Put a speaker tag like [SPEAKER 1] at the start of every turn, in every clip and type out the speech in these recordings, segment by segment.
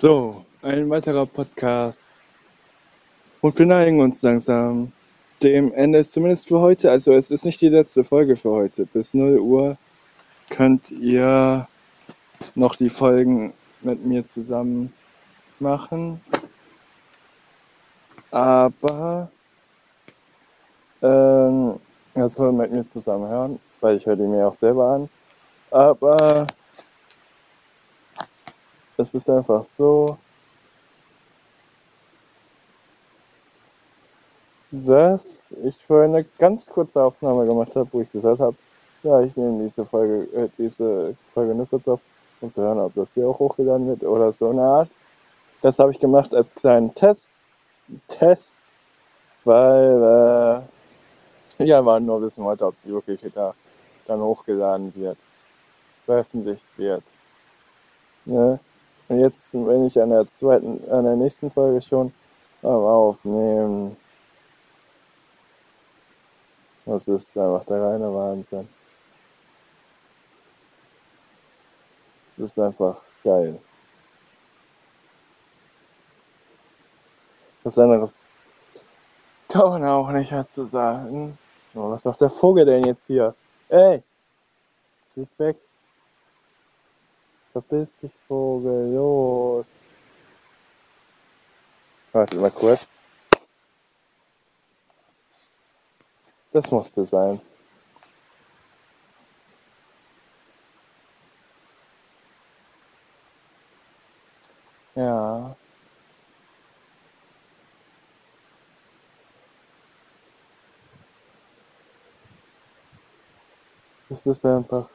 [SPEAKER 1] So, ein weiterer Podcast. Und wir neigen uns langsam dem Ende, zumindest für heute. Also es ist nicht die letzte Folge für heute. Bis 0 Uhr könnt ihr noch die Folgen mit mir zusammen machen. Aber ähm, soll mit mir zusammen hören, weil ich höre die mir auch selber an. Aber es ist einfach so, dass ich vorhin eine ganz kurze Aufnahme gemacht habe, wo ich gesagt habe, ja, ich nehme diese Folge, äh, diese Folge nur kurz auf, um zu hören, ob das hier auch hochgeladen wird oder so eine Art. Das habe ich gemacht als kleinen Test, Test, weil äh, ja, man nur wissen wollte, ob die wirklich da dann hochgeladen wird, veröffentlicht wird. Ne? Und jetzt bin ich an der zweiten, an der nächsten Folge schon am Aufnehmen. Das ist einfach der reine Wahnsinn. Das ist einfach geil. Was anderes kann man auch nicht mehr zu sagen. Oh, was macht der Vogel denn jetzt hier? Ey! Geht weg. Verpiss dich, Vogel, los. Warte mal kurz. Das musste sein. Ja. Es ist einfach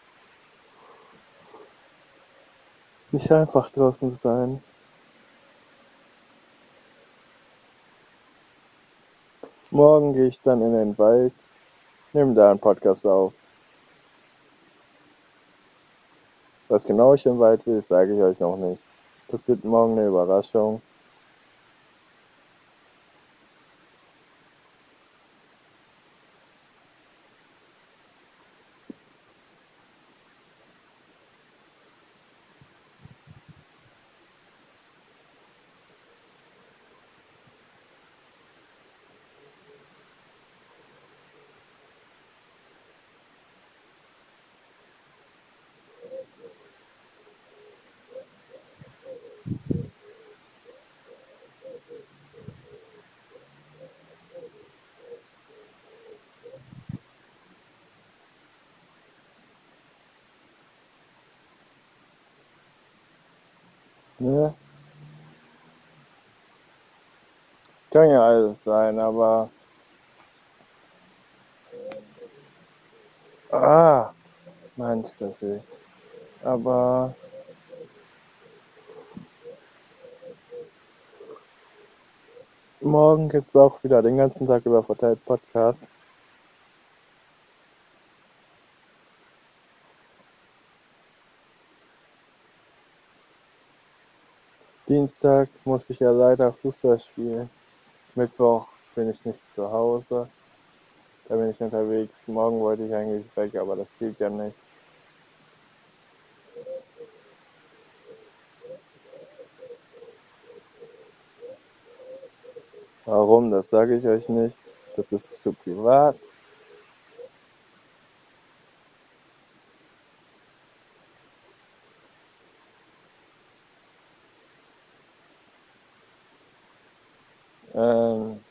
[SPEAKER 1] nicht einfach draußen sein. Morgen gehe ich dann in den Wald, nehme da einen Podcast auf. Was genau ich im Wald will, sage ich euch noch nicht. Das wird morgen eine Überraschung. Ne? Kann ja alles sein, aber. Ah, meint das weh. Aber. Morgen gibt es auch wieder den ganzen Tag über verteilt Podcasts. Dienstag muss ich ja leider Fußball spielen. Mittwoch bin ich nicht zu Hause. Da bin ich unterwegs. Morgen wollte ich eigentlich weg, aber das geht ja nicht. Warum, das sage ich euch nicht. Das ist zu privat. Ähm,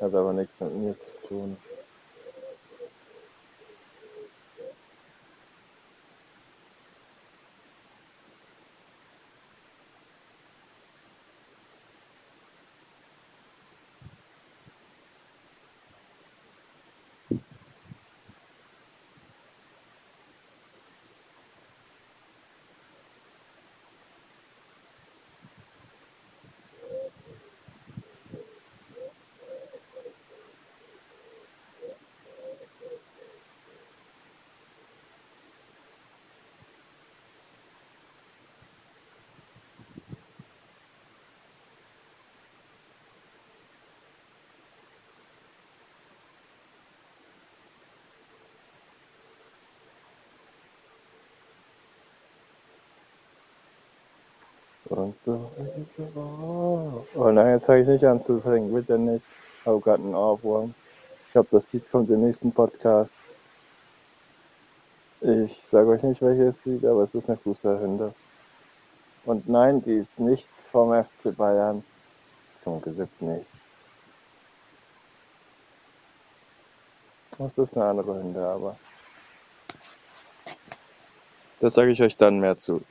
[SPEAKER 1] hat aber nichts mit mir zu tun. Und so. Oh nein, jetzt fange ich nicht an zu singen, bitte nicht. Ich habe gerade einen Ohrwurm. Ich glaube, das Lied kommt im nächsten Podcast. Ich sage euch nicht, welches Lied, aber es ist eine Fußballhymne. Und nein, die ist nicht vom FC Bayern. Zum Gesippt nicht. Das ist eine andere Hymne, aber. Das sage ich euch dann mehr zu.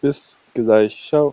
[SPEAKER 1] Bis gleich. Ciao.